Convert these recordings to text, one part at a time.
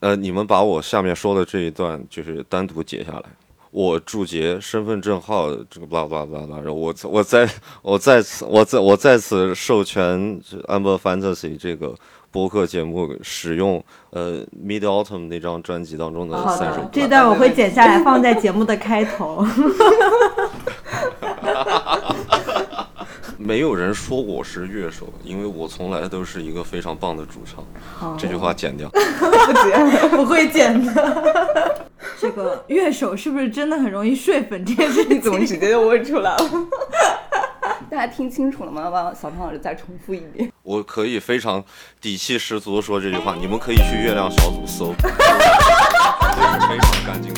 呃，你们把我下面说的这一段就是单独截下来，我注解身份证号这个 blah blah blah blah，我我在我在此我在我在此授权 Amber Fantasy 这个播客节目使用呃 Mid Autumn 那张专辑当中的三首歌，，的这段我会剪下来放在节目的开头。没有人说我是乐手，因为我从来都是一个非常棒的主唱。这句话剪掉。不剪，不会剪的。这个乐手是不是真的很容易睡粉这件事情？你怎么直接就问出来了？大家听清楚了吗？帮小胖老师再重复一遍。我可以非常底气十足地说这句话，你们可以去月亮小组搜，非常干净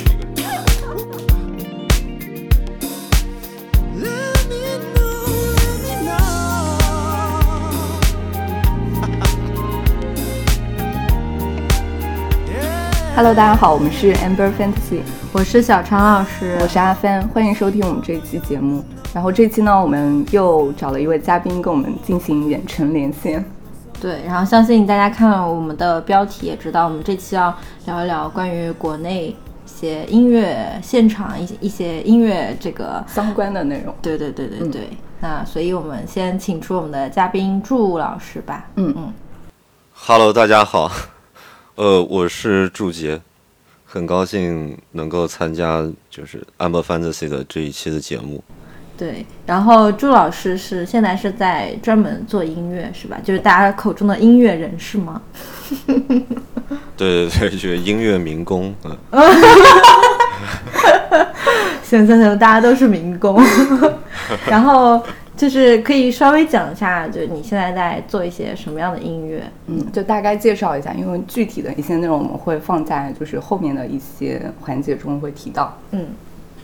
Hello，大家好，我们是 Amber Fantasy，我是小常老师我是阿帆，欢迎收听我们这一期节目。然后这期呢，我们又找了一位嘉宾跟我们进行远程连线。对，然后相信大家看了我们的标题也知道，我们这期要聊一聊关于国内一些音乐现场一些一些音乐这个，相关的内容。对对对对对。那所以我们先请出我们的嘉宾祝老师吧。嗯嗯，Hello，大家好，呃，我是祝杰，很高兴能够参加就是 Amber Fantasy 的这一期的节目。对。然后祝老师是现在是在专门做音乐是吧？就是大家口中的音乐人是吗？对对对，就是音乐民工，嗯，行行行，大家都是民工。然后就是可以稍微讲一下，就是你现在在做一些什么样的音乐？嗯，就大概介绍一下，因为具体的一些内容我们会放在就是后面的一些环节中会提到。嗯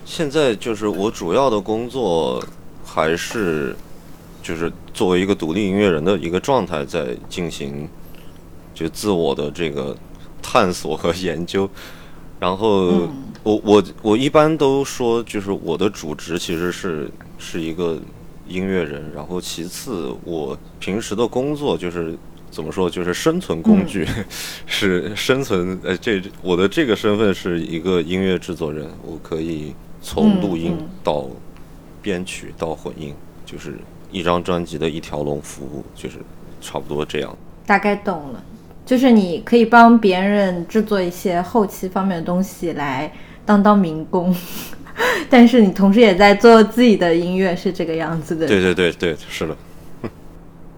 现在就是我主要的工作还是就是作为一个独立音乐人的一个状态在进行，就自我的这个探索和研究。然后我我我一般都说，就是我的主职其实是是一个音乐人，然后其次我平时的工作就是怎么说，就是生存工具，是生存。呃，这我的这个身份是一个音乐制作人，我可以从录音到编曲到混音，就是一张专辑的一条龙服务，就是差不多这样。大概懂了，就是你可以帮别人制作一些后期方面的东西来当当民工，但是你同时也在做自己的音乐，是这个样子的。对对对对，是的。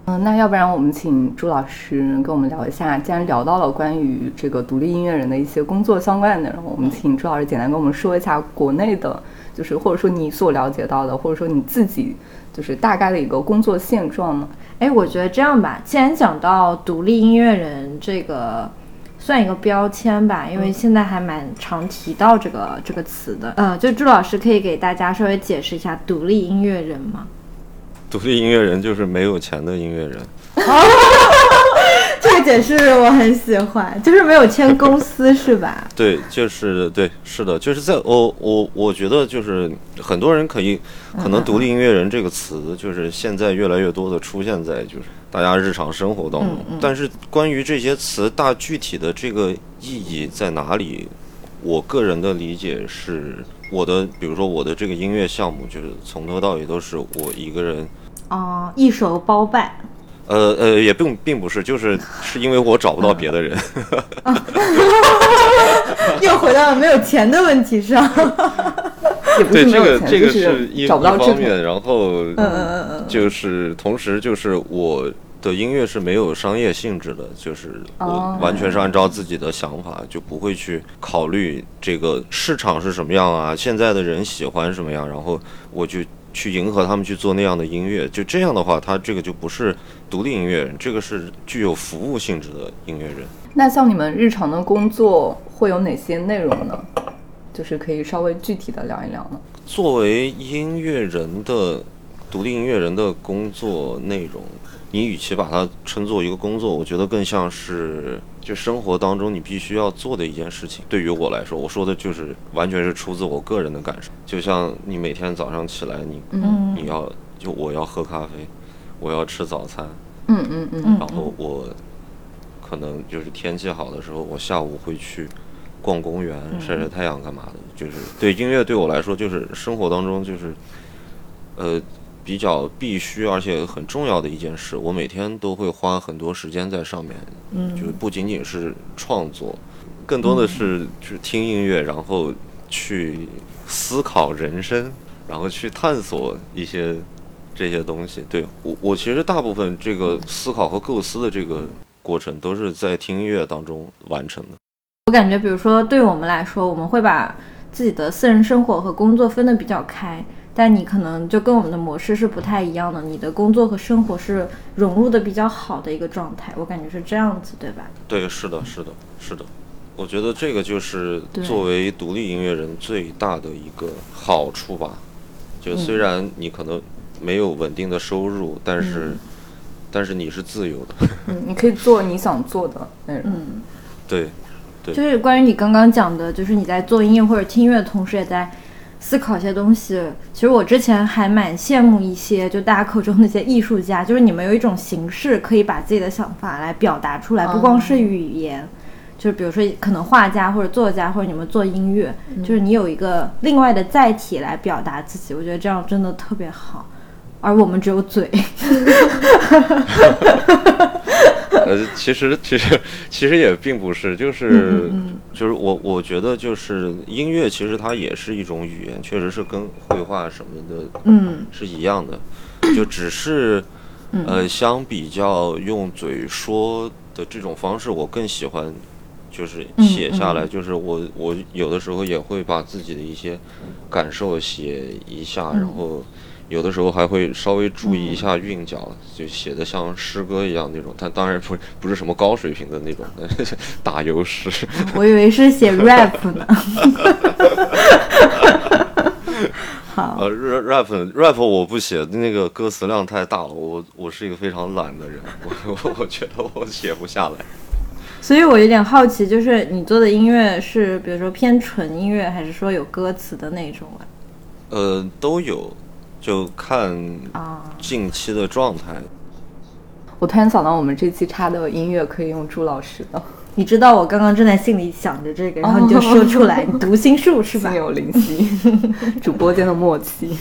嗯，那要不然我们请朱老师跟我们聊一下，既然聊到了关于这个独立音乐人的一些工作相关的内容，我们请朱老师简单跟我们说一下国内的，就是或者说你所了解到的，或者说你自己就是大概的一个工作现状呢？哎，我觉得这样吧，既然讲到独立音乐人这个。算一个标签吧，因为现在还蛮常提到这个这个词的。呃，就朱老师可以给大家稍微解释一下独立音乐人吗？独立音乐人就是没有钱的音乐人。这个解释我很喜欢，就是没有签公司是吧？对，就是对，是的，就是在我我我觉得就是很多人可以，可能“独立音乐人”这个词，就是现在越来越多的出现在就是大家日常生活当中。但是关于这些词大具体的这个意义在哪里，我个人的理解是，我的比如说我的这个音乐项目，就是从头到尾都是我一个人。哦、一手包办。呃呃，也并并不是，就是是因为我找不到别的人。又回到了没有钱的问题上。也不对，是没有钱，这个这个是一找不到。一方面，然后嗯嗯嗯就是同时就是我的音乐是没有商业性质的，就是我哦完全是按照自己的想法，就不会去考虑这个市场是什么样啊，现在的人喜欢什么样，然后我就去迎合他们去做那样的音乐。就这样的话，他这个就不是独立音乐人，这个是具有服务性质的音乐人。那像你们日常的工作会有哪些内容呢？就是可以稍微具体的聊一聊呢？作为音乐人的独立音乐人的工作内容，你与其把它称作一个工作，我觉得更像是就生活当中你必须要做的一件事情。对于我来说，我说的就是完全是出自我个人的感受。就像你每天早上起来，你嗯你要就我要喝咖啡，我要吃早餐，嗯嗯嗯嗯然后我可能就是天气好的时候，我下午会去逛公园、晒晒太阳干嘛的。就是对音乐对我来说，就是生活当中就是呃比较必须而且很重要的一件事。我每天都会花很多时间在上面，嗯就是不仅仅是创作，更多的是就是听音乐，然后去思考人生，然后去探索一些这些东西。对我，我其实大部分这个思考和构思的这个过程，都是在听音乐当中完成的。我感觉，比如说对我们来说，我们会把自己的私人生活和工作分得比较开，但你可能就跟我们的模式是不太一样的，你的工作和生活是融入的比较好的一个状态，我感觉是这样子，对吧？对，是的，是的，是的。我觉得这个就是作为独立音乐人最大的一个好处吧。就虽然你可能没有稳定的收入，但是、但是你是自由的。嗯，你可以做你想做的内容。嗯，对，对就是关于你刚刚讲的，就是你在做音乐或者听音乐的同时，也在思考一些东西。其实我之前还蛮羡慕一些，就大家口中那些艺术家，就是你们有一种形式可以把自己的想法来表达出来，不光是语言。就是比如说，可能画家或者作家，或者你们做音乐，就是你有一个另外的载体来表达自己，我觉得这样真的特别好。而我们只有嘴，呃，其实其实其实也并不是，就是就是我我觉得就是音乐其实它也是一种语言，确实是跟绘画什么的嗯是一样的，就只是呃相比较用嘴说的这种方式，我更喜欢就是写下来，就是我我有的时候也会把自己的一些感受写一下，然后。有的时候还会稍微注意一下韵脚，就写的像诗歌一样那种，但当然不不是什么高水平的那种打油诗。我以为是写 rap 呢。好，呃，rap rap 我不写，那个歌词量太大了，我我是一个非常懒的人，我我我觉得我写不下来。所以我有点好奇，就是你做的音乐是比如说偏纯音乐，还是说有歌词的那种啊？呃，都有，就看啊，近期的状态。我突然想到，我们这期插的音乐可以用朱老师的，你知道我刚刚正在心里想着这个，然后你就说出来，你 读心术是吧心？有灵犀，主播间的默契。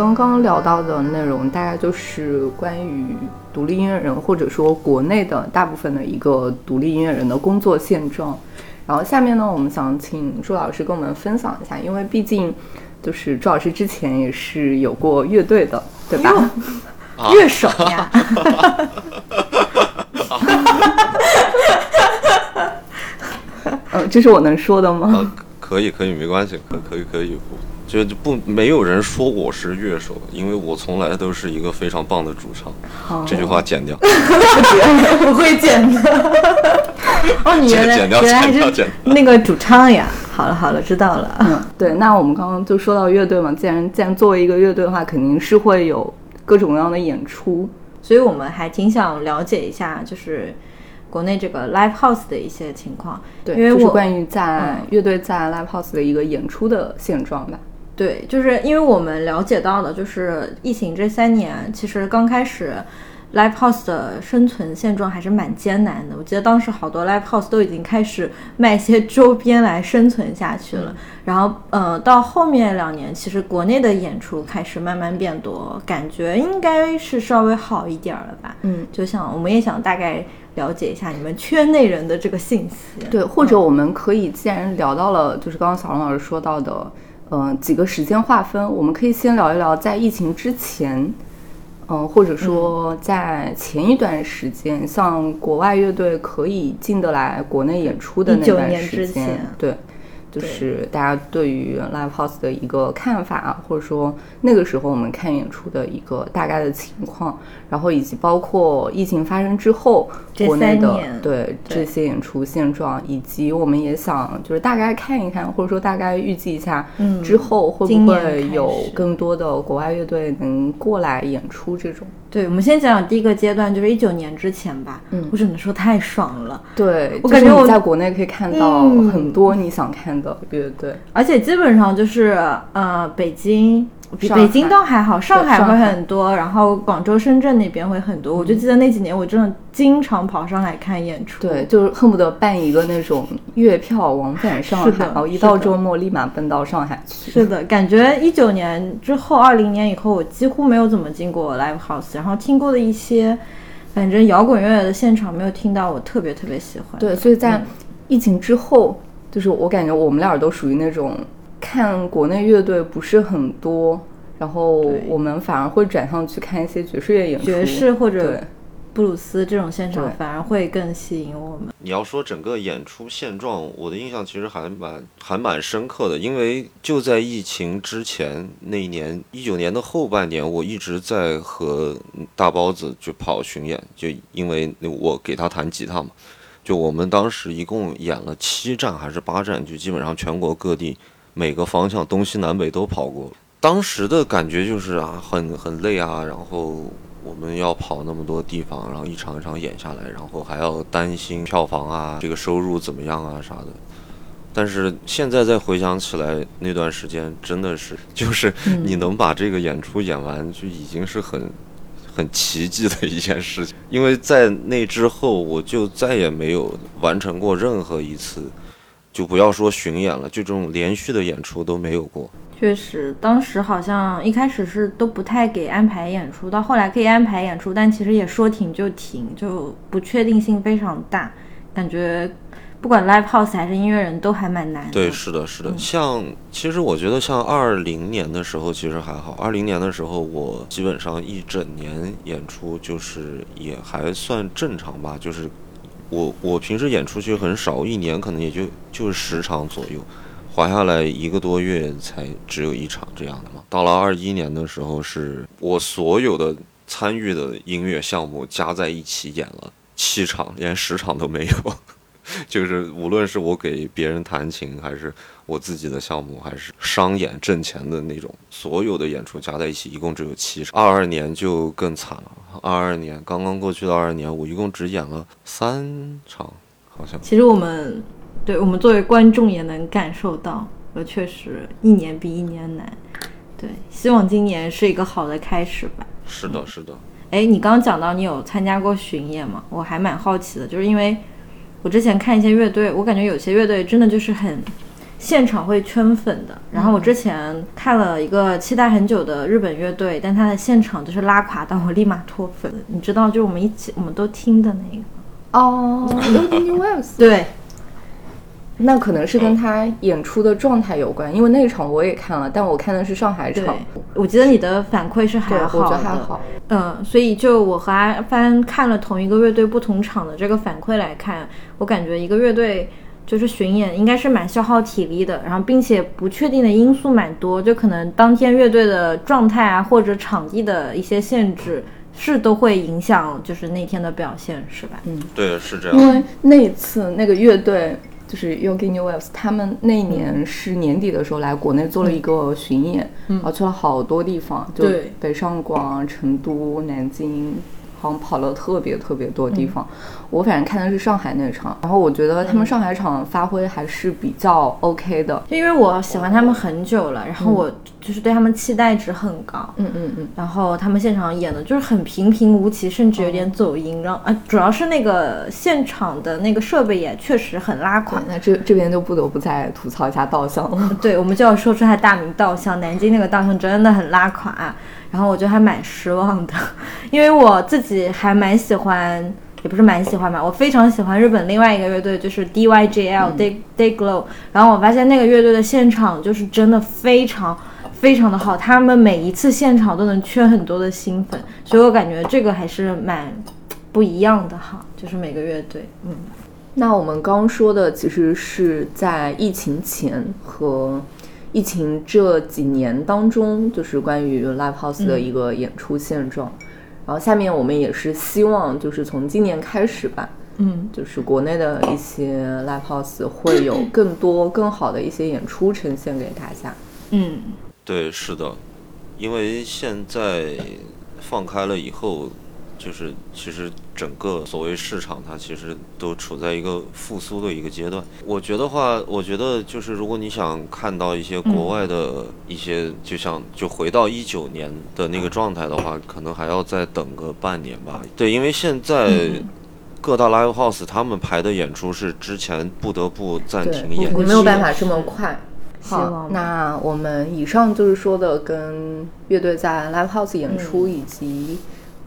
刚刚聊到的内容大概就是关于独立音乐人，或者说国内的大部分的一个独立音乐人的工作现状。然后下面呢，我们想请朱老师跟我们分享一下，因为毕竟就是朱老师之前也是有过乐队的，对吧？乐手呀，呃，这是我能说的吗？啊，可以可以，没关系，可可以可以，就就不没有人说我是乐手，因为我从来都是一个非常棒的主唱。这句话剪掉，不会剪的。哦，你原来剪掉原来是剪掉那个主唱呀。好了好了，知道了。嗯，对，那我们刚刚就说到乐队嘛，既然既然作为一个乐队的话，肯定是会有各种各样的演出。所以我们还挺想了解一下，就是国内这个 live house 的一些情况。对，因为我关于在嗯乐队在 live house 的一个演出的现状吧。对，就是因为我们了解到的，就是疫情这三年，其实刚开始 live house 的生存现状还是蛮艰难的。我记得当时好多 live house 都已经开始卖一些周边来生存下去了。然后，呃，到后面两年，其实国内的演出开始慢慢变多，感觉应该是稍微好一点儿了吧。嗯，就像我们也想大概了解一下你们圈内人的这个信息。对，或者我们可以，既然聊到了，就是刚刚小龙老师说到的，呃，几个时间划分，我们可以先聊一聊在疫情之前，嗯、或者说在前一段时间，像国外乐队可以进得来国内演出的那段时间前，对。就是大家对于 live house 的一个看法，或者说那个时候我们看演出的一个大概的情况，然后以及包括疫情发生之后国内的对对这些演出现状，以及我们也想就是大概看一看，或者说大概预计一下，嗯之后会不会有更多的国外乐队能过来演出这种？对，我们先讲讲第一个阶段，就是一九年之前吧。嗯我只能说太爽了。对，我感觉我在国内可以看到嗯很多你想看的乐队，而且基本上就是呃，北京。北京海倒还好，上海会很多，然后广州、深圳那边会很多。我就记得那几年，我真的经常跑上海看演出。对，就是恨不得办一个那种月票往返上海，然后一到周末立马奔到上海去。是的，感觉一九年之后，二零年以后，我几乎没有怎么进过 live house，然后听过的一些，反正摇滚乐的现场没有听到我特别特别喜欢。对，所以在嗯疫情之后，就是我感觉我们俩都属于那种看国内乐队不是很多，然后我们反而会转向去看一些爵士乐演出，爵士或者布鲁斯这种现场反而会更吸引我们。你要说整个演出现状，我的印象其实还蛮还蛮深刻的，因为就在疫情之前那一年，一九年的后半年，我一直在和大包子就跑巡演，就因为我给他弹吉他嘛，就我们当时一共演了七站还是八站，就基本上全国各地每个方向东西南北都跑过。当时的感觉就是啊，很很累啊，然后我们要跑那么多地方，然后一场一场演下来，然后还要担心票房啊，这个收入怎么样啊啥的。但是现在再回想起来，那段时间真的是，就是你能把这个演出演完，就已经是很很奇迹的一件事情。因为在那之后，我就再也没有完成过任何一次，就不要说巡演了，就这种连续的演出都没有过。确实，当时好像一开始是都不太给安排演出，到后来可以安排演出，但其实也说停就停，就不确定性非常大，感觉不管 live house 还是音乐人都还蛮难的。对，是的，是的。像其实我觉得像二零年的时候其实还好，二零年的时候我基本上一整年演出就是也还算正常吧，就是我我平时演出去很少，一年可能也就就十场左右。滑下来一个多月才只有一场这样的嘛。到了二一年的时候，是我所有的参与的音乐项目加在一起演了七场，连十场都没有。就是无论是我给别人弹琴，还是我自己的项目，还是商演挣钱的那种，所有的演出加在一起一共只有七场。二二年就更惨了，二二年刚刚过去的二二年，我一共只演了三场，好像。其实我们对我们作为观众也能感受到，呃，确实一年比一年难。对，希望今年是一个好的开始吧。是的，是的。哎，你刚刚讲到你有参加过巡演吗？我还蛮好奇的，就是因为我之前看一些乐队，我感觉有些乐队真的就是很现场会圈粉的。然后我之前看了一个期待很久的日本乐队，但他的现场就是拉垮到我立马脱粉。你知道，就是我们一起我们都听的那个。哦 New Waves，对，那可能是跟他演出的状态有关，因为那场我也看了，但我看的是上海对场，，我记得你的反馈是还，好的，我觉得还好。嗯，所以就我和阿帆看了同一个乐队不同场的这个反馈来看，我感觉一个乐队就是巡演应该是蛮消耗体力的，然后并且不确定的因素蛮多，就可能当天乐队的状态啊，或者场地的一些限制是都会影响就是那天的表现，是吧？嗯，对，是这样。因为那一次那个乐队就是 Yogi New Waves，他们那一年是年底的时候来国内做了一个巡演，然后去了好多地方，就北上广、成都、南京。好像跑了特别特别多地方，我反正看的是上海那场，然后我觉得他们上海场发挥还是比较 OK 的，就因为我喜欢他们很久了，然后我就是对他们期待值很高，嗯嗯嗯，然后他们现场演的就是很平平无奇，甚至有点走音。然后啊，主要是那个现场的那个设备也确实很拉垮。那这这边就不得不再吐槽一下稻香了。对，我们就要说出他大名稻香，南京那个稻香真的很拉垮，然后我觉得还蛮失望的，因为我自己还蛮喜欢，也不是蛮喜欢吧，我非常喜欢日本另外一个乐队，就是 DYJL、Day Day Glow，然后我发现那个乐队的现场就是真的非常。非常的好，他们每一次现场都能圈很多的新粉，所以我感觉这个还是蛮不一样的哈，就是每个乐队，嗯。那我们刚说的其实是在疫情前和疫情这几年当中，就是关于 live house 的一个演出现状。然后下面我们也是希望，就是从今年开始吧，嗯，就是国内的一些 live house 会有 更多更好的一些演出呈现给大家。嗯，对，是的，因为现在放开了以后，就是其实整个所谓市场，它其实都处在一个复苏的一个阶段。我觉得话，我觉得就是如果你想看到一些国外的一些，就像就回到一九年的那个状态的话，可能还要再等个半年吧。对，因为现在。各大 live house 他们排的演出是之前不得不暂停演我没有办法这么快。好那我们以上就是说的跟乐队在 live house 演出嗯以及、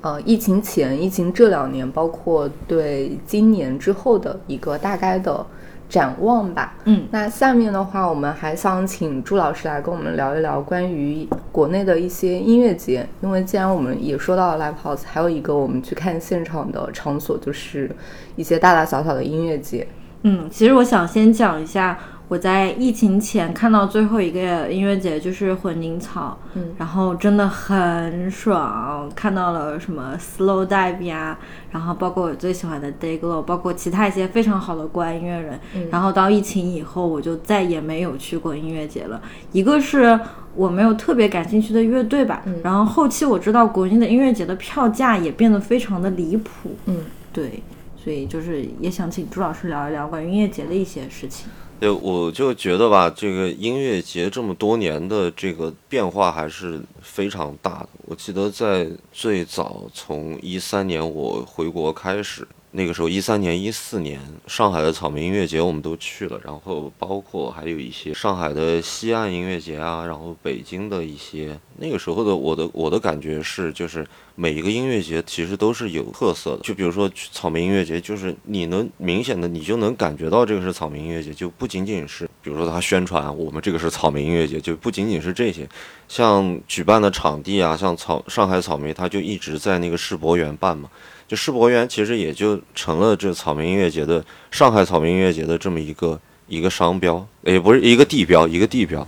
呃疫情前、疫情这两年，包括对今年之后的一个大概的展望吧。嗯那下面的话，我们还想请朱老师来跟我们聊一聊关于国内的一些音乐节，因为既然我们也说到了 live house，还有一个我们去看现场的场所就是一些大大小小的音乐节。嗯，其实我想先讲一下，我在疫情前看到最后一个音乐节就是混凝草，嗯，然后真的很爽，看到了什么 Slow Dive 呀，然后包括我最喜欢的 Day Glow，包括其他一些非常好的国外音乐人，嗯。然后到疫情以后，我就再也没有去过音乐节了。一个是我没有特别感兴趣的乐队吧，嗯。然后后期我知道国内的音乐节的票价也变得非常的离谱，嗯，对，所以就是也想请朱老师聊一聊关于音乐节的一些事情。对，我就觉得吧，这个音乐节这么多年的这个变化还是非常大的。我记得在最早从一三年我回国开始，那个时候一三年、一四年，上海的草莓音乐节我们都去了，然后包括还有一些上海的西岸音乐节啊，然后北京的一些，那个时候的我的我的感觉是，就是每一个音乐节其实都是有特色的。就比如说草莓音乐节，就是你能明显的你就能感觉到这个是草莓音乐节，就不仅仅是比如说他宣传我们这个是草莓音乐节，就不仅仅是这些，像举办的场地啊，像草上海草莓，它就一直在那个世博园办嘛。就世博园其实也就成了这草莓音乐节的上海草莓音乐节的这么一个一个商标，也不是一个地标，一个地标。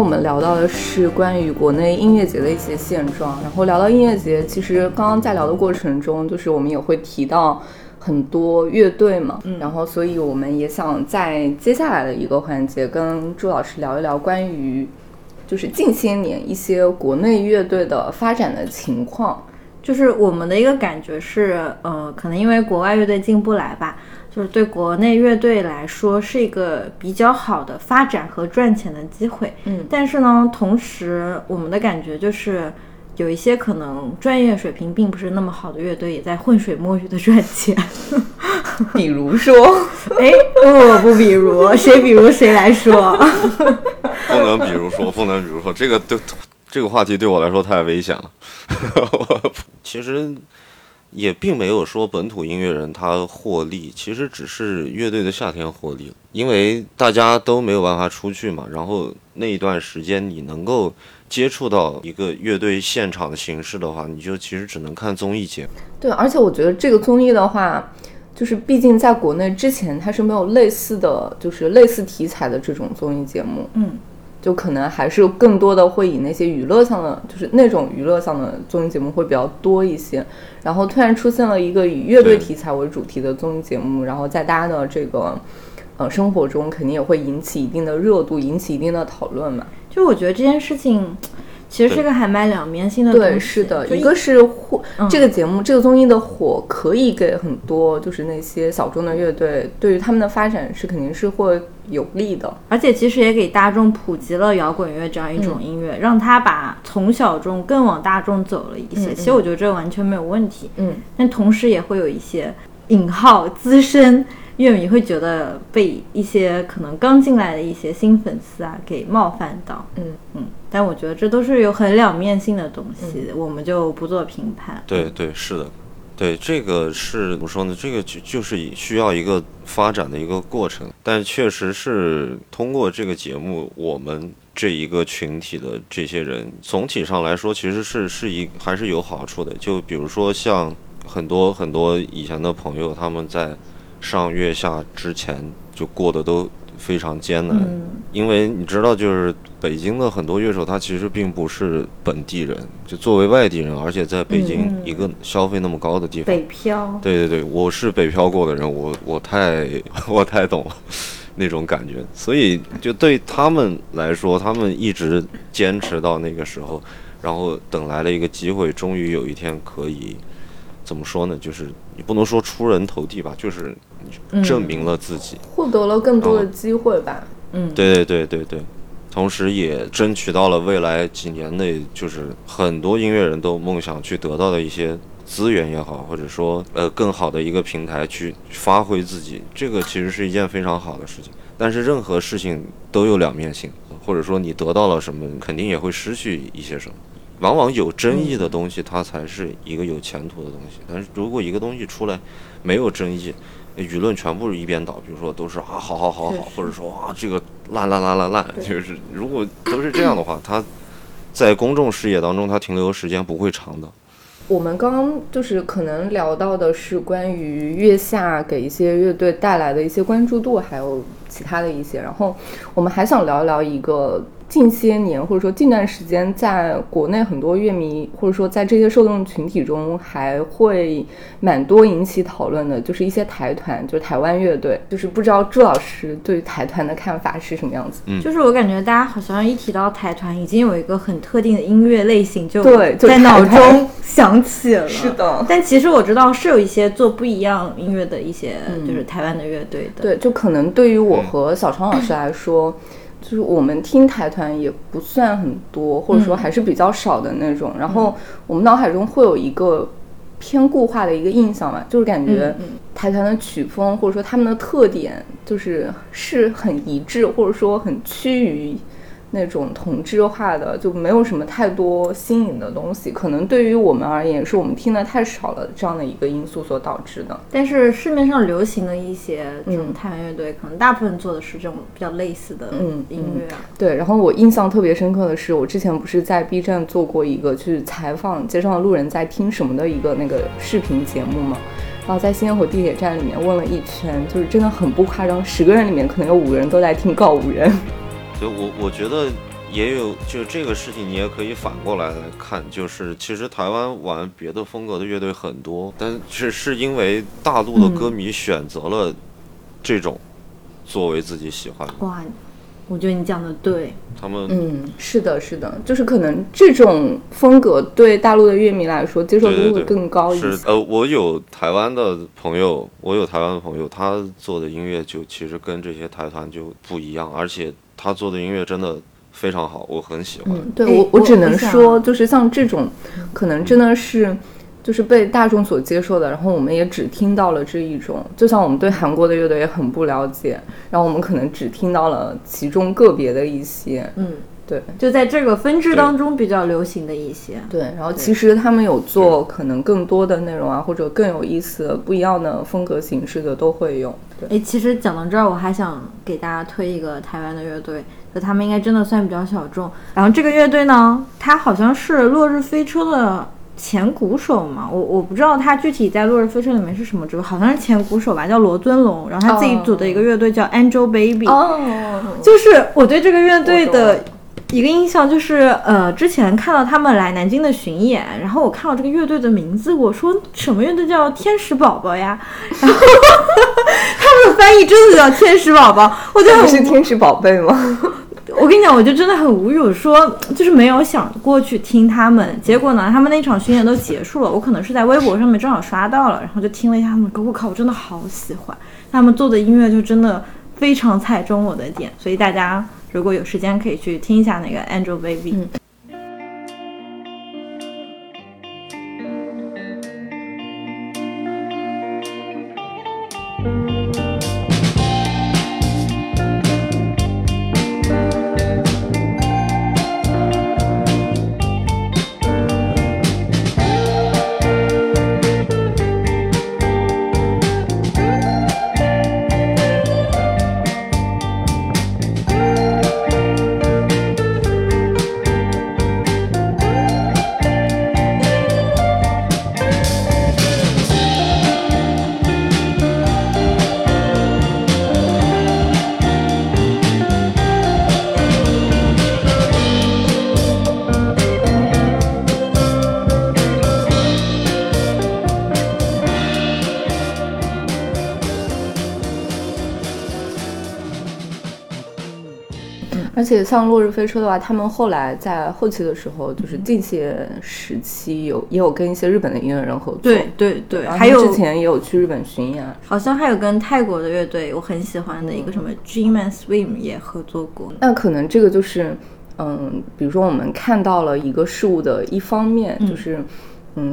我们聊到的是关于国内音乐节的一些现状，然后聊到音乐节，其实刚刚在聊的过程中，就是我们也会提到很多乐队嘛，嗯然后所以我们也想在接下来的一个环节跟朱老师聊一聊关于就是近些年一些国内乐队的发展的情况。就是我们的一个感觉是，呃，可能因为国外乐队进不来吧，就是对国内乐队来说是一个比较好的发展和赚钱的机会。嗯但是呢，同时我们的感觉就是。有一些可能专业水平并不是那么好的乐队，也在浑水摸鱼的赚钱。比如说，哎，不不，比如谁比如谁来说？不能比如说，不能比如说，这个对这个话题对我来说太危险了。我 其实也并没有说本土音乐人他获利，其实只是乐队的夏天获利了，因为大家都没有办法出去嘛。然后那一段时间你能够接触到一个乐队现场的形式的话，你就其实只能看综艺节目。对，而且我觉得这个综艺的话，就是毕竟在国内之前它是没有类似的就是类似题材的这种综艺节目，嗯，就可能还是更多的会以那些娱乐向的，就是那种娱乐向的综艺节目会比较多一些。然后突然出现了一个以乐队题材为主题的综艺节目，然后在大家的这个呃生活中肯定也会引起一定的热度，引起一定的讨论嘛。就我觉得这件事情其实是个还蛮两面性的。对，是的，一个是火、嗯这个节目这个综艺的火，可以给很多就是那些小众的乐队，对于他们的发展是肯定是会有利的。而且其实也给大众普及了摇滚乐这样一种音乐，让他把从小众更往大众走了一些。其实我觉得这完全没有问题，嗯，但同时也会有一些引号资深乐迷会觉得被一些可能刚进来的一些新粉丝啊给冒犯到，嗯嗯。但我觉得这都是有很两面性的东西，我们就不做评判。对对，是的，对这个是怎么说呢？这个就就是需要一个发展的一个过程，但确实是通过这个节目，我们这一个群体的这些人，总体上来说，其实是是一还是有好处的。就比如说像很多很多以前的朋友，他们在上月下之前就过得都非常艰难，嗯。因为你知道，就是北京的很多乐手，他其实并不是本地人，就作为外地人，而且在北京嗯。一个消费那么高的地方，北漂，对对对，我是北漂过的人，我我太 我太懂了那种感觉，所以就对他们来说，他们一直坚持到那个时候，然后等来了一个机会，终于有一天可以怎么说呢？就是你不能说出人头地吧，就是证明了自己。获得了更多的机会吧。嗯，对对对对对，同时也争取到了未来几年内，就是很多音乐人都梦想去得到的一些资源也好，或者说呃更好的一个平台去发挥自己，这个其实是一件非常好的事情。但是任何事情都有两面性，或者说你得到了什么，肯定也会失去一些什么。往往有争议的东西，它才是一个有前途的东西。但是如果一个东西出来没有争议，舆论全部是一边倒，比如说都是啊好好好好，或者说啊这个烂烂烂烂烂，就是如果都是这样的话，它在公众视野当中，它停留时间不会长的。我们刚刚就是可能聊到的是关于月下给一些乐队带来的一些关注度，还有其他的一些。然后我们还想聊一聊一个近些年或者说近段时间在国内很多乐迷或者说在这些受众群体中还会蛮多引起讨论的，就是一些台团，就是台湾乐队。就是不知道朱老师对于台团的看法是什么样子？就是我感觉大家好像一提到台团，已经有一个很特定的音乐类型就对就在脑中想起了。是的但其实我知道是有一些做不一样音乐的一些，就是台湾的乐队的。对，就可能对于我和小常老师来说，就是我们听台团也不算很多，或者说还是比较少的那种。然后我们脑海中会有一个偏固化的一个印象吧，就是感觉台团的曲风或者说他们的特点，就是是很一致，或者说很趋于。那种同质化的就没有什么太多新颖的东西，可能对于我们而言，是我们听的太少了这样的一个因素所导致的。但是市面上流行的一些这种太阳乐队，可能大部分做的是这种比较类似的嗯音乐啊。对，然后我印象特别深刻的是，我之前不是在 B 站做过一个去采访街上的路人在听什么的一个那个视频节目嘛，然后在新街口地铁站里面问了一圈，就是真的很不夸张，十个人里面可能有五个人都在听告五人。所以我我觉得也有就这个事情，你也可以反过来来看，就是其实台湾玩别的风格的乐队很多，但是是因为大陆的歌迷选择了这种作为自己喜欢的，哇，我觉得你讲的对，他们嗯，是的，是的，就是可能这种风格对大陆的乐迷来说接受度会更高一些。是呃，我有台湾的朋友，我有台湾的朋友，他做的音乐就其实跟这些台团就不一样，而且他做的音乐真的非常好，我很喜欢。嗯，对哎我我只能说，就是像这种，可能真的是。就是被大众所接受的，然后我们也只听到了这一种，就像我们对韩国的乐队也很不了解，然后我们可能只听到了其中个别的一些，嗯，对。就在这个分支当中比较流行的一些。对，然后其实他们有做可能更多的内容啊，或者更有意思的、不一样的风格形式的都会有，对，哎，其实讲到这儿，我还想给大家推一个台湾的乐队，就他们应该真的算比较小众。然后这个乐队呢，它好像是落日飞车的前鼓手嘛，我我不知道他具体在落日飞车里面是什么职位，好像是前鼓手吧，叫罗尊龙。然后他自己组的一个乐队叫 Angel Baby，、哦，就是我对这个乐队的一个印象就是，呃，之前看到他们来南京的巡演，然后我看到这个乐队的名字，我说什么乐队叫天使宝宝呀？然后他们的翻译真的叫天使宝宝，我就这很是天使宝贝吗？我跟你讲，我就真的很无语，我说就是没有想过去听他们，结果呢，他们那场巡演都结束了，我可能是在微博上面正好刷到了，然后就听了一下他们的歌，我靠，我真的好喜欢，他们做的音乐就真的非常踩中我的点，所以大家如果有时间可以去听一下那个 Angel Baby。且像落日飞车的话，他们后来在后期的时候，就是近些时期有也有跟一些日本的音乐人合作，对对对，还有之前也有去日本巡演，好像还有跟泰国的乐队我很喜欢的一个什么 Dream and Swim 也合作过。那可能这个就是，嗯，比如说我们看到了一个事物的一方面，就是，嗯，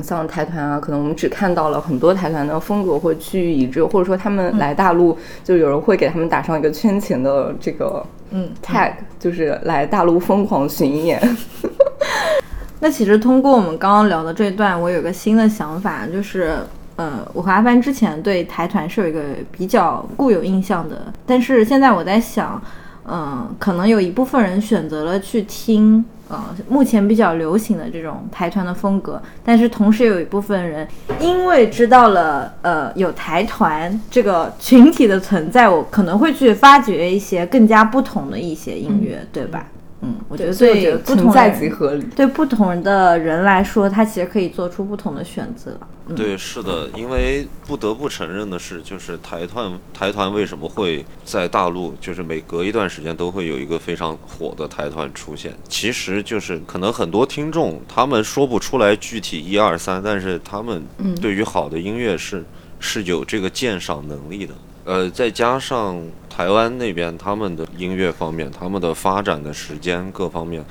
像台团啊，可能我们只看到了很多台团的风格会趋于一致，或者说他们来大陆，就有人会给他们打上一个圈钱的这个嗯 tag，、就是来大陆疯狂巡演。那其实通过我们刚刚聊的这段，我有个新的想法，就是，呃，我和阿帆之前对台团是有一个比较固有印象的，但是现在我在想，嗯、可能有一部分人选择了去听，呃，目前比较流行的这种台团的风格，但是同时有一部分人因为知道了，呃，有台团这个群体的存在，我可能会去发掘一些更加不同的一些音乐，对吧？嗯，我觉得所以存在即合理。对不同的人来说，他其实可以做出不同的选择。嗯，对，是的，因为不得不承认的是，就是台团台团为什么会在大陆，就是每隔一段时间都会有一个非常火的台团出现。其实就是可能很多听众他们说不出来具体一二三，但是他们对于好的音乐是是有这个鉴赏能力的。呃，再加上台湾那边他们的音乐方面，他们的发展的时间各方面，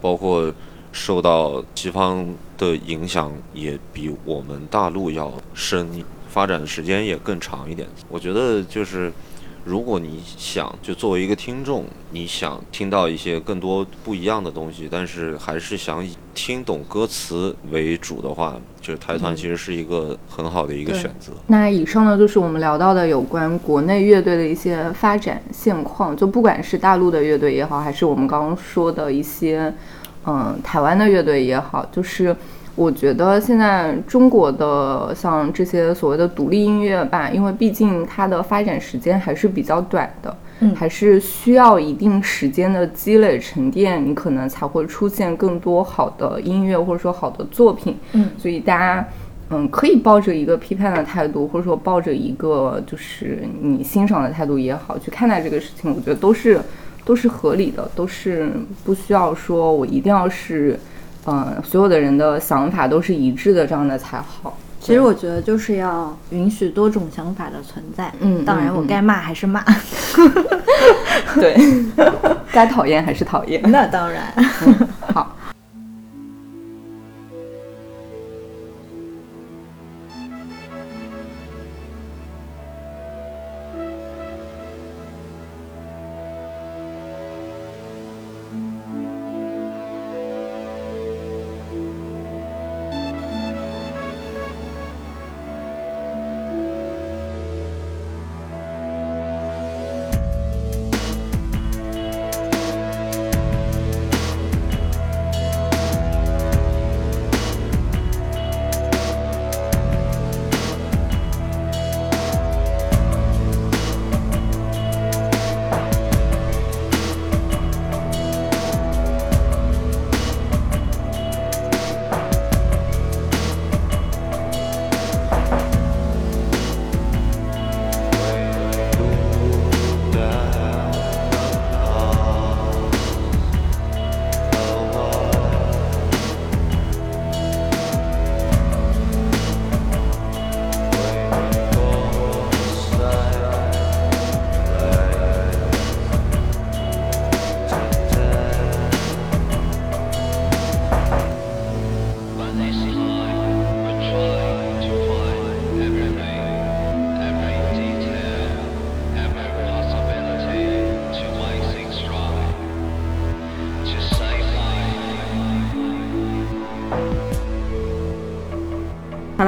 包括受到西方的影响也比我们大陆要深，发展的时间也更长一点。我觉得就是，如果你想就作为一个听众，你想听到一些更多不一样的东西，但是还是想以听懂歌词为主的话，就是台团其实是一个很好的一个选择。那以上呢，就是我们聊到的有关国内乐队的一些发展现况，就不管是大陆的乐队也好，还是我们刚刚说的一些，嗯，台湾的乐队也好，就是我觉得现在中国的像这些所谓的独立音乐吧，因为毕竟它的发展时间还是比较短的，嗯还是需要一定时间的积累沉淀，你可能才会出现更多好的音乐或者说好的作品。嗯所以大家。嗯，可以抱着一个批判的态度，或者说抱着一个就是你欣赏的态度也好，去看待这个事情，我觉得都是都是合理的，都是不需要说我一定要是，嗯、所有的人的想法都是一致的这样的才好。其实我觉得就是要允许多种想法的存在。嗯当然我该骂还是骂，对，该讨厌还是讨厌。那当然。好，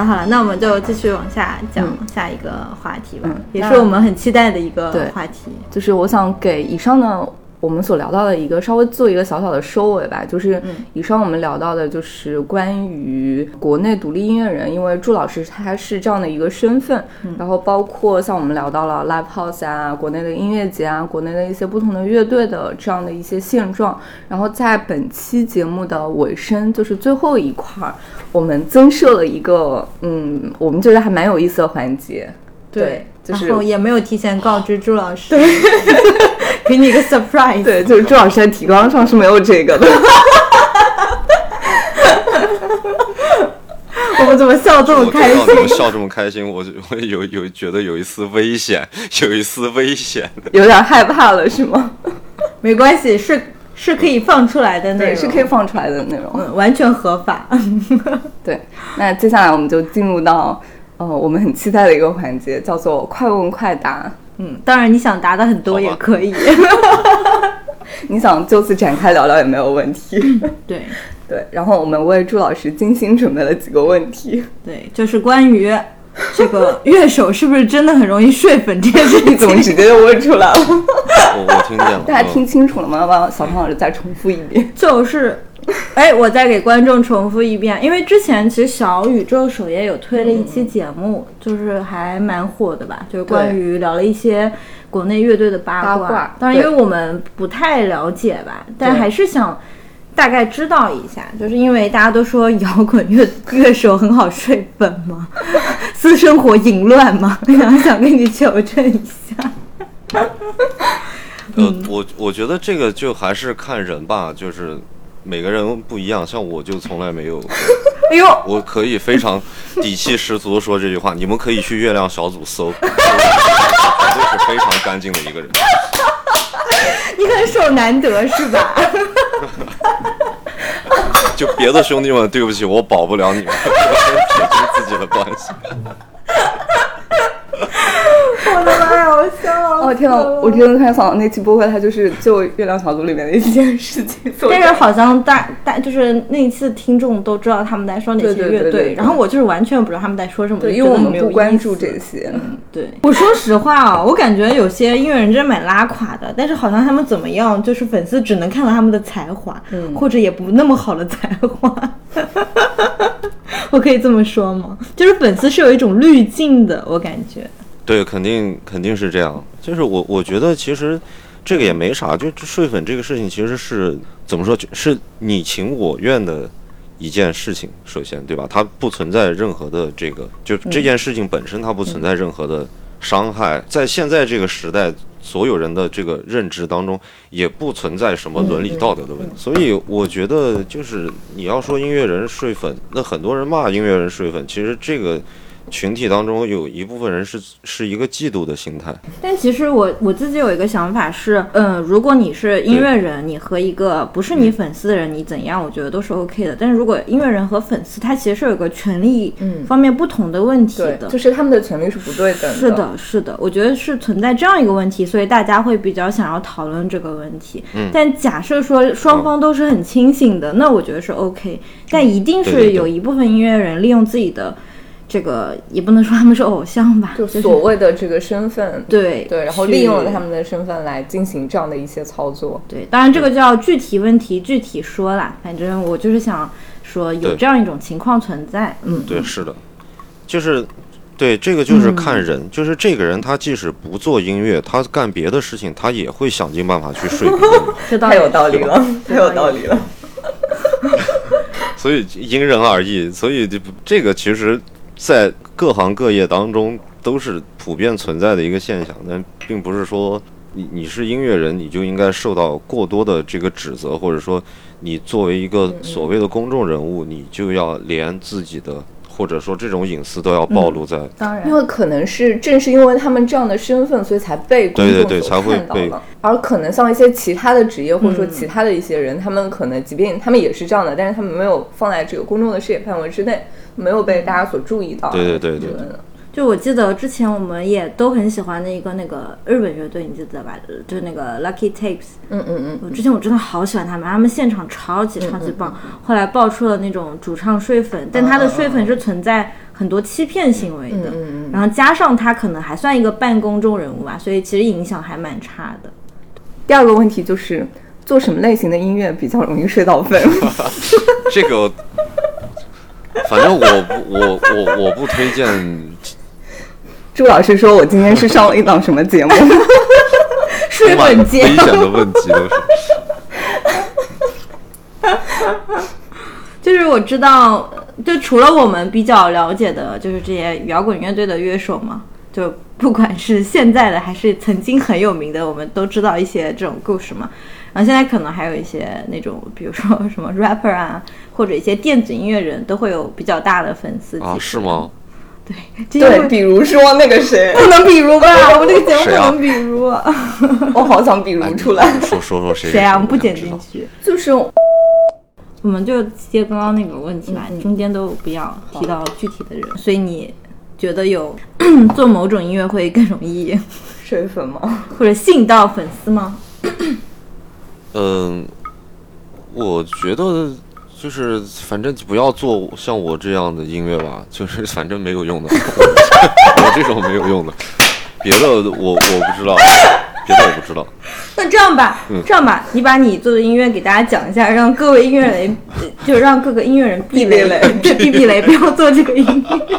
好了那我们就继续往下讲嗯下一个话题吧，嗯也是我们很期待的一个话题。就是我想给以上的我们所聊到的一个稍微做一个小小的收尾吧。就是以上我们聊到的，就是关于国内独立音乐人，因为祝老师他是这样的一个身份，然后包括像我们聊到了 live house 啊，国内的音乐节啊，国内的一些不同的乐队的这样的一些现状。然后在本期节目的尾声，就是最后一块儿，我们增设了一个，嗯，我们觉得还蛮有意思的环节。对，就是然后也没有提前告知 朱老师，给你一个 surprise。对，就是朱老师在提纲上是没有这个的。我们怎么笑这么开我知道你们心？笑这么开心，我就我有有觉得有一丝危险，有一丝危险的。有点害怕了，是吗？没关系，是是可以放出来的内对，容，是可以放出来的内容。嗯，完全合法。对，那接下来我们就进入到呃我们很期待的一个环节，叫做快问快答。嗯，当然你想答的很多也可以。你想就此展开聊聊也没有问题。对 对，然后我们为朱老师精心准备了几个问题，对，就是关于这个乐手是不是真的很容易睡粉这件事情。你怎么直接就问出来了？我我听见了，大家嗯听清楚了吗？要不要小胖老师再重复一遍？就是，哎，我再给观众重复一遍，因为之前其实小宇宙首页有推了一期节目，就是还蛮火的吧，就是关于聊了一些国内乐队的八卦。八卦当然，因为我们不太了解吧，但还是想。大概知道一下，就是因为大家都说摇滚乐乐手很好睡粉嘛，私生活淫乱嘛，然后想跟你求证一下。呃，我我觉得这个就还是看人吧，就是每个人不一样。像我就从来没有，哎呦，我可以非常底气十足的说这句话，你们可以去月亮小组搜，是非常干净的一个人。你很手难得是吧？就别的兄弟们，对不起，我保不了你们，撇清自己的关系。我的妈呀，我笑了。哦天呐，我真的突然想那期播客，他就是就月亮小组里面的一件事情。但是好像大大就是那一次听众都知道他们在说哪些乐队，对对对然后我就是完全不知道他们在说什么，对，因为我们没有不关注这些。对，我说实话啊，我感觉有些音乐人真蛮拉垮的，但是好像他们怎么样，就是粉丝只能看到他们的才华，嗯或者也不那么好的才华。我可以这么说吗？就是粉丝是有一种滤镜的，我感觉。对，肯定肯定是这样。就是我我觉得其实这个也没啥，就睡粉这个事情其实是怎么说，是你情我愿的一件事情。首先，对吧？它不存在任何的这个，就这件事情本身它不存在任何的伤害。在现在这个时代，所有人的这个认知当中，也不存在什么伦理道德的问题。所以我觉得，就是你要说音乐人睡粉，那很多人骂音乐人睡粉，其实这个。群体当中有一部分人是是一个嫉妒的心态，但其实我我自己有一个想法是，嗯，如果你是音乐人，你和一个不是你粉丝的人，你怎样，我觉得都是 OK 的。但是如果音乐人和粉丝，他其实是有个权利方面不同的问题对的，。就是他们的权利是不对等的。是的，是的，我觉得是存在这样一个问题，所以大家会比较想要讨论这个问题。嗯但假设说双方都是很清醒的，那我觉得是 OK。但一定是有一部分音乐人利用自己的这个，也不能说他们是偶像吧，就就是所谓的这个身份，对对，然后利用了他们的身份来进行这样的一些操作。对，当然这个就要具体问题具体说啦。反正我就是想说有这样一种情况存在，嗯，对，是的，就是对这个就是看人，就是这个人他即使不做音乐，他干别的事情，他也会想尽办法去睡别人。这 太有道理了，太有道理了。所以因人而异，所以这这个其实，在各行各业当中都是普遍存在的一个现象，但并不是说你你是音乐人，你就应该受到过多的这个指责，或者说你作为一个所谓的公众人物，你就要连自己的或者说这种隐私都要暴露在。当然因为可能是正是因为他们这样的身份，所以才被公众所对对对才会被看到了。而可能像一些其他的职业，或者说嗯其他的一些人，他们可能即便他们也是这样的，但是他们没有放在这个公众的视野范围之内，没有被大家所注意到。对对对对嗯就我记得之前我们也都很喜欢的一个那个日本乐队，你记得吧？就是那个 Lucky Tapes。嗯嗯嗯，我之前我真的好喜欢他们，他们现场超级超级棒。后来爆出了那种主唱睡粉，但他的睡粉是存在很多欺骗行为的。嗯嗯然后加上他可能还算一个半公众人物吧，所以其实影响还蛮差的。第二个问题就是做什么类型的音乐比较容易睡到粉？这个，反正我不我我我不推荐朱老师说：“我今天是上了一档什么节目？睡充满粉节危险的问题都是。就是我知道，就除了我们比较了解的，就是这些摇滚乐队的乐手嘛，就不管是现在的还是曾经很有名的，我们都知道一些这种故事嘛。然后现在可能还有一些那种，比如说什么 rapper 啊，或者一些电子音乐人都会有比较大的粉丝啊，是吗？这些对，比如说那个谁，不能比如吧？我们这个节目不能比如，我好想比如出来，说说说谁？谁啊？我们不剪。进去。就是我们就接刚刚那个问题吧，嗯嗯中间都不要提到具体的人。所以你觉得有 做某种音乐会更容易，水粉吗？或者吸引到粉丝吗？嗯，我觉得就是反正不要做像我这样的音乐吧，就是反正没有用的，我这种没有用的，别的我我不知道，别的我不知道。那这样吧，嗯这样吧，你把你做的音乐给大家讲一下，让各位音乐人，呃就让各个音乐人避雷避雷，避避雷，不要做这个音乐。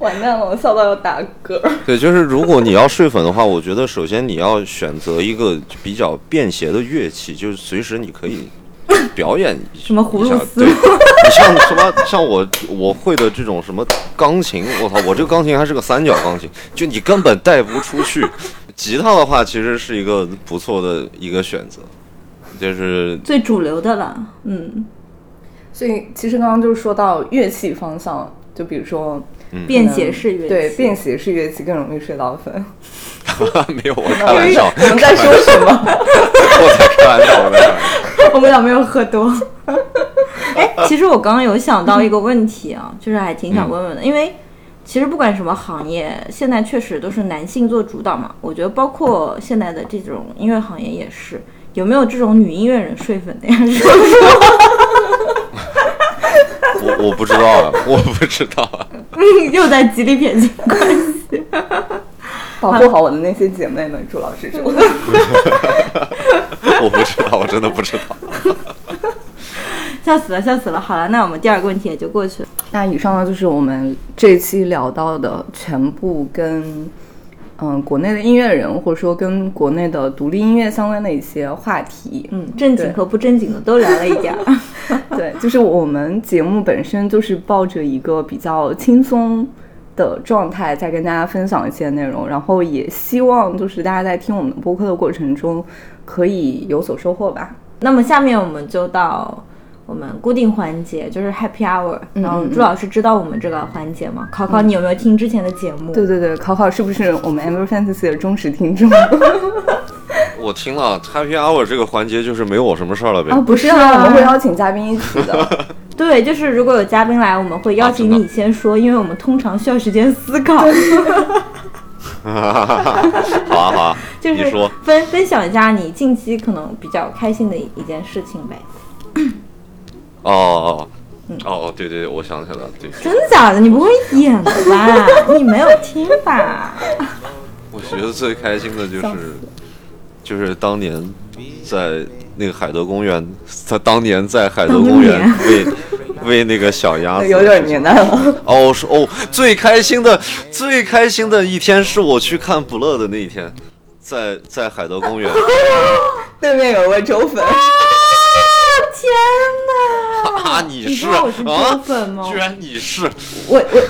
完蛋了，我笑到要打嗝。对，就是如果你要睡粉的话，我觉得首先你要选择一个比较便携的乐器，就是随时你可以表演一什么葫芦丝对，你像什么像我我会的这种什么钢琴，我操，我这个钢琴还是个三角钢琴，就你根本带不出去。吉他的话，其实是一个不错的一个选择，就是最主流的了，嗯，所以其实刚刚就是说到乐器方向，就比如说便携式乐器，对便携式乐器更容易睡到粉。没有我开玩笑，我们在说什么？我在开玩笑，我在开玩笑。我们俩没有喝多。哎，其实我刚刚有想到一个问题啊，就是还挺想问问的，因为其实不管什么行业，现在确实都是男性做主导嘛。我觉得包括现在的这种音乐行业也是，有没有这种女音乐人睡粉的呀？我我不知道啊，我不知道啊。又在极力撇清关系。保护好我的那些姐妹们，朱老师说。我不知道，我真的不知道。笑死了，笑死了。好了，那我们第二个问题也就过去了。那以上呢就是我们这一期聊到的全部跟嗯国内的音乐人或者说跟国内的独立音乐相关的一些话题。嗯，正经和不正经的都聊了一点儿。对，就是我们节目本身就是抱着一个比较轻松的状态，在跟大家分享一些内容，然后也希望就是大家在听我们播客的过程中可以有所收获吧。那么下面我们就到我们固定环节，就是 Happy Hour。嗯然后嗯朱老师知道我们这个环节吗？考考你有没有听之前的节目？对对对，考考是不是我们 Amber Fantasy 的忠实听众？我听了 Happy Hour 这个环节就是没我什么事儿了呗。啊，不是是啊我们会邀请嘉宾一起的。对，就是如果有嘉宾来，我们会邀请你先说，因为我们通常需要时间思考，好啊 好啊，就是你说分分享一下你近期可能比较开心的一一件事情呗。哦哦哦哦，对对对，我想起来了，对，真的假的？你不会演的吧？你没有听吧？我觉得最开心的就是就是当年在那个海德公园，他当年在海德公园为 喂喂那个小鸭 子，有点年代了。哦，是哦，最开心的最开心的一天是我去看不乐的那一天，在在海德公园。对面有位周粉，天哪！啊，你你是我是周啊粉吗？居然你是我我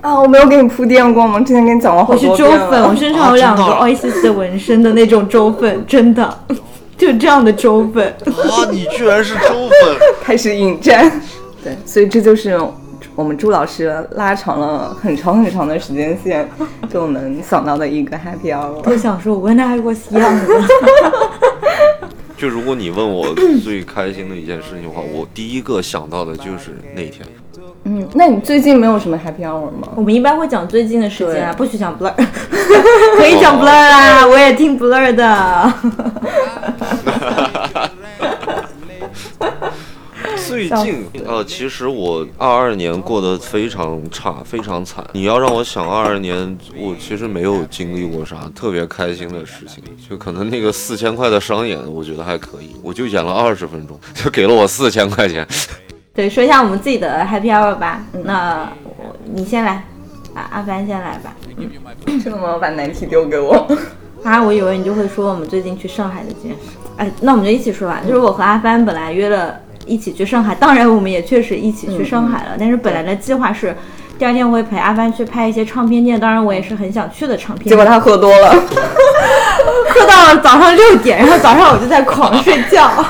啊，我没有给你铺垫过吗？之前跟你讲过好我是周粉，我身上有两个啊 Oasis 的纹身的那种周粉，真的，就这样的周粉。啊，你居然是周粉。开始引战。对，所以这就是我们朱老师拉长了很长很长的时间线，就能想到的一个 happy hour。我想说，我 when I was young，就如果你问我 最开心的一件事情的话，我第一个想到的就是那一天。嗯，那你最近没有什么 happy hour 吗？我们一般会讲最近的事情啊，不许讲 Blur，可以讲 Blur 啊，我也听 Blur 的。最近呃，其实我二二年过得非常差，非常惨。你要让我想二二年，我其实没有经历过啥特别开心的事情，就可能那个四千块的商演，我觉得还可以，我就演了二十分钟，就给了我四千块钱。对，说一下我们自己的 Happy Hour 吧。那我你先来，啊，阿凡先来吧。真的吗？把难题丢给我。啊，我以为你就会说我们最近去上海的这件事。哎，那我们就一起说吧。就是我和阿帆本来约了一起去上海，当然我们也确实一起去上海了。但是本来的计划是，第二天我会陪阿帆去拍一些唱片店，当然我也是很想去的唱片店。结果他喝多了。喝到了早上六点，然后早上我就在狂睡觉。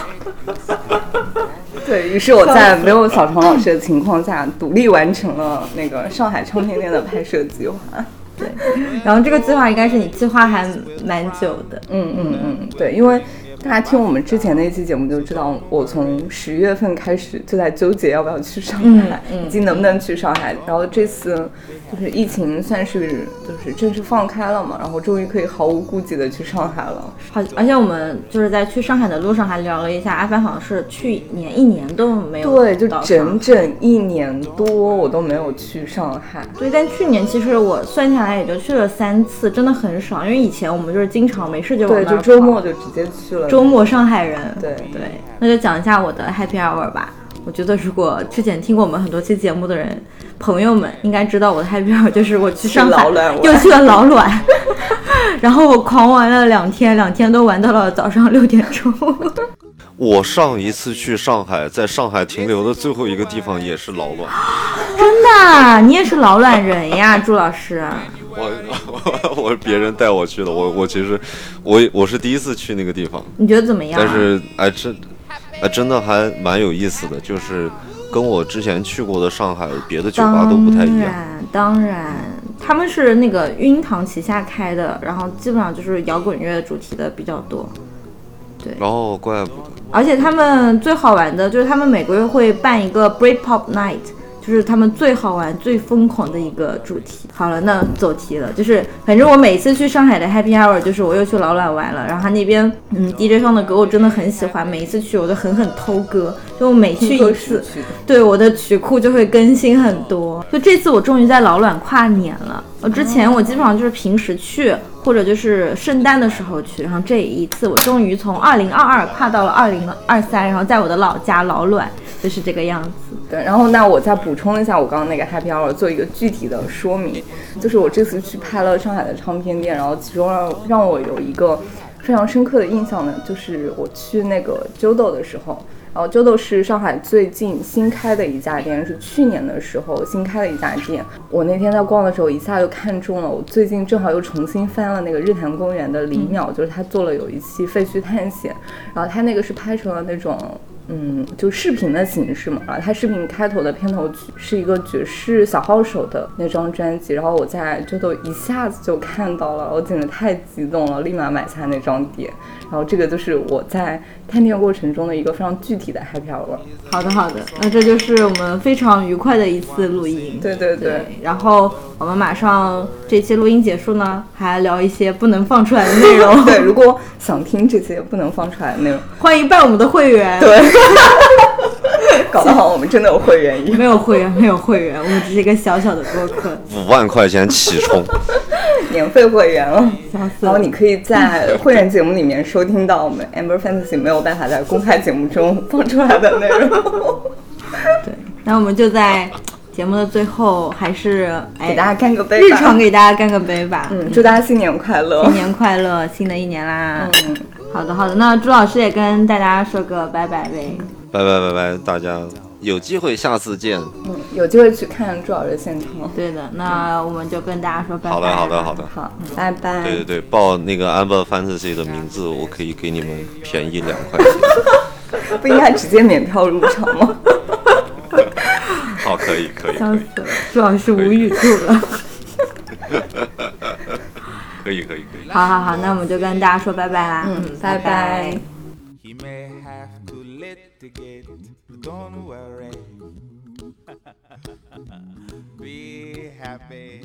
对于是，我在没有小常老师的情况下，独立完成了那个上海唱片店的拍摄计划。对然后这个计划应该是你计划还蛮久的。嗯嗯嗯，对，因为大家听我们之前的一期节目就知道，我从十月份开始就在纠结要不要去上海，嗯嗯以及能不能去上海。然后这次就是疫情算是就是正式放开了嘛，然后终于可以毫无顾忌的去上海了。好，而且我们就是在去上海的路上还聊了一下，阿帆好像是去年一年都没有对，就整整一年多我都没有去上海。对，但去年其实我算下来也就去了三次，真的很少。因为以前我们就是经常没事就对，就周末就直接去了。周末上海人。对对，那就讲一下我的 Happy Hour 吧。我觉得如果之前听过我们很多期节目的人，朋友们应该知道我的 Happy Hour 就是我去上海又去了老卵，然后我狂玩了两天，两天都玩到了早上六点钟。我上一次去上海，在上海停留的最后一个地方也是老卵。真的啊，你也是老卵人呀，朱老师。我 我别人带我去的，我我其实我我是第一次去那个地方，你觉得怎么样？但是哎真哎真的还蛮有意思的，就是跟我之前去过的上海别的酒吧都不太一样。当然，当然，他们是那个晕堂旗下开的，然后基本上就是摇滚乐主题的比较多。哦，怪不得。而且他们最好玩的就是他们每个月会办一个 Break Pop Night，就是他们最好玩、最疯狂的一个主题。好了，那走题了，就是反正我每次去上海的 Happy Hour，就是我又去老卵玩了，然后他那边嗯 DJ 放的歌我真的很喜欢，每一次去我都狠狠偷歌，就每去一次，对我的曲库就会更新很多。就这次我终于在老卵跨年了，我之前我基本上就是平时去，或者就是圣诞的时候去，然后这一次我终于从二零二二跨到了二零二三，然后在我的老家老卵就是这个样子。对，然后那我再补充一下我刚刚那个 Happy Hour，做一个具体的说明，就是我这次去拍了上海的唱片店，然后其中让让我有一个非常深刻的印象呢，就是我去那个 Jodo 的时候。然后 Jodo 是上海最近新开的一家店，是去年的时候新开的一家店。我那天在逛的时候，一下就看中了。我最近正好又重新翻了那个日坛公园的李淼，就是他做了有一期废墟探险，然后他那个是拍成了那种嗯，就视频的形式嘛。然后他视频开头的片头曲是一个爵士小号手的那张专辑，然后我在 Jodo 一下子就看到了，我简直太激动了，立马买下那张碟。然后这个就是我在探店过程中的一个非常具体的 happy hour。好的，好的，那这就是我们非常愉快的一次录音。对对对，对，然后我们马上这期录音结束呢，还聊一些不能放出来的内容。对，如果想听这些不能放出来的内容，欢迎办我们的会员。对，搞得好我们真的有会员一样。没有会员，没有会员，我们只是一个小小的播客。五万块钱起冲，免费会员了，笑死了然后你可以在会员节目里面收听到我们 Amber Fantasy 没有办法在公开节目中放出来的内容，对，那我们就在节目的最后，还是哎给大家干个杯。日常给大家干个杯吧。嗯，祝大家新年快乐新。年快乐，新的一年啦！嗯，好的，好的，那朱老师也跟大家说个拜拜呗。拜拜拜拜，大家有机会下次见。嗯，有机会去看朱老师的现场。对的，那我们就跟大家说拜拜。好的好的好的，好，拜拜。对对对，报那个 Amber Fantasy 的名字，我可以给你们便宜两块钱。不应该直接免票入场吗？好，可以可以可以笑死了，朱老师无语住了。可以可以可以。好好好，那我们就跟大家说拜拜啦。嗯拜拜 He may have to litigate, but don't worry. Be happy.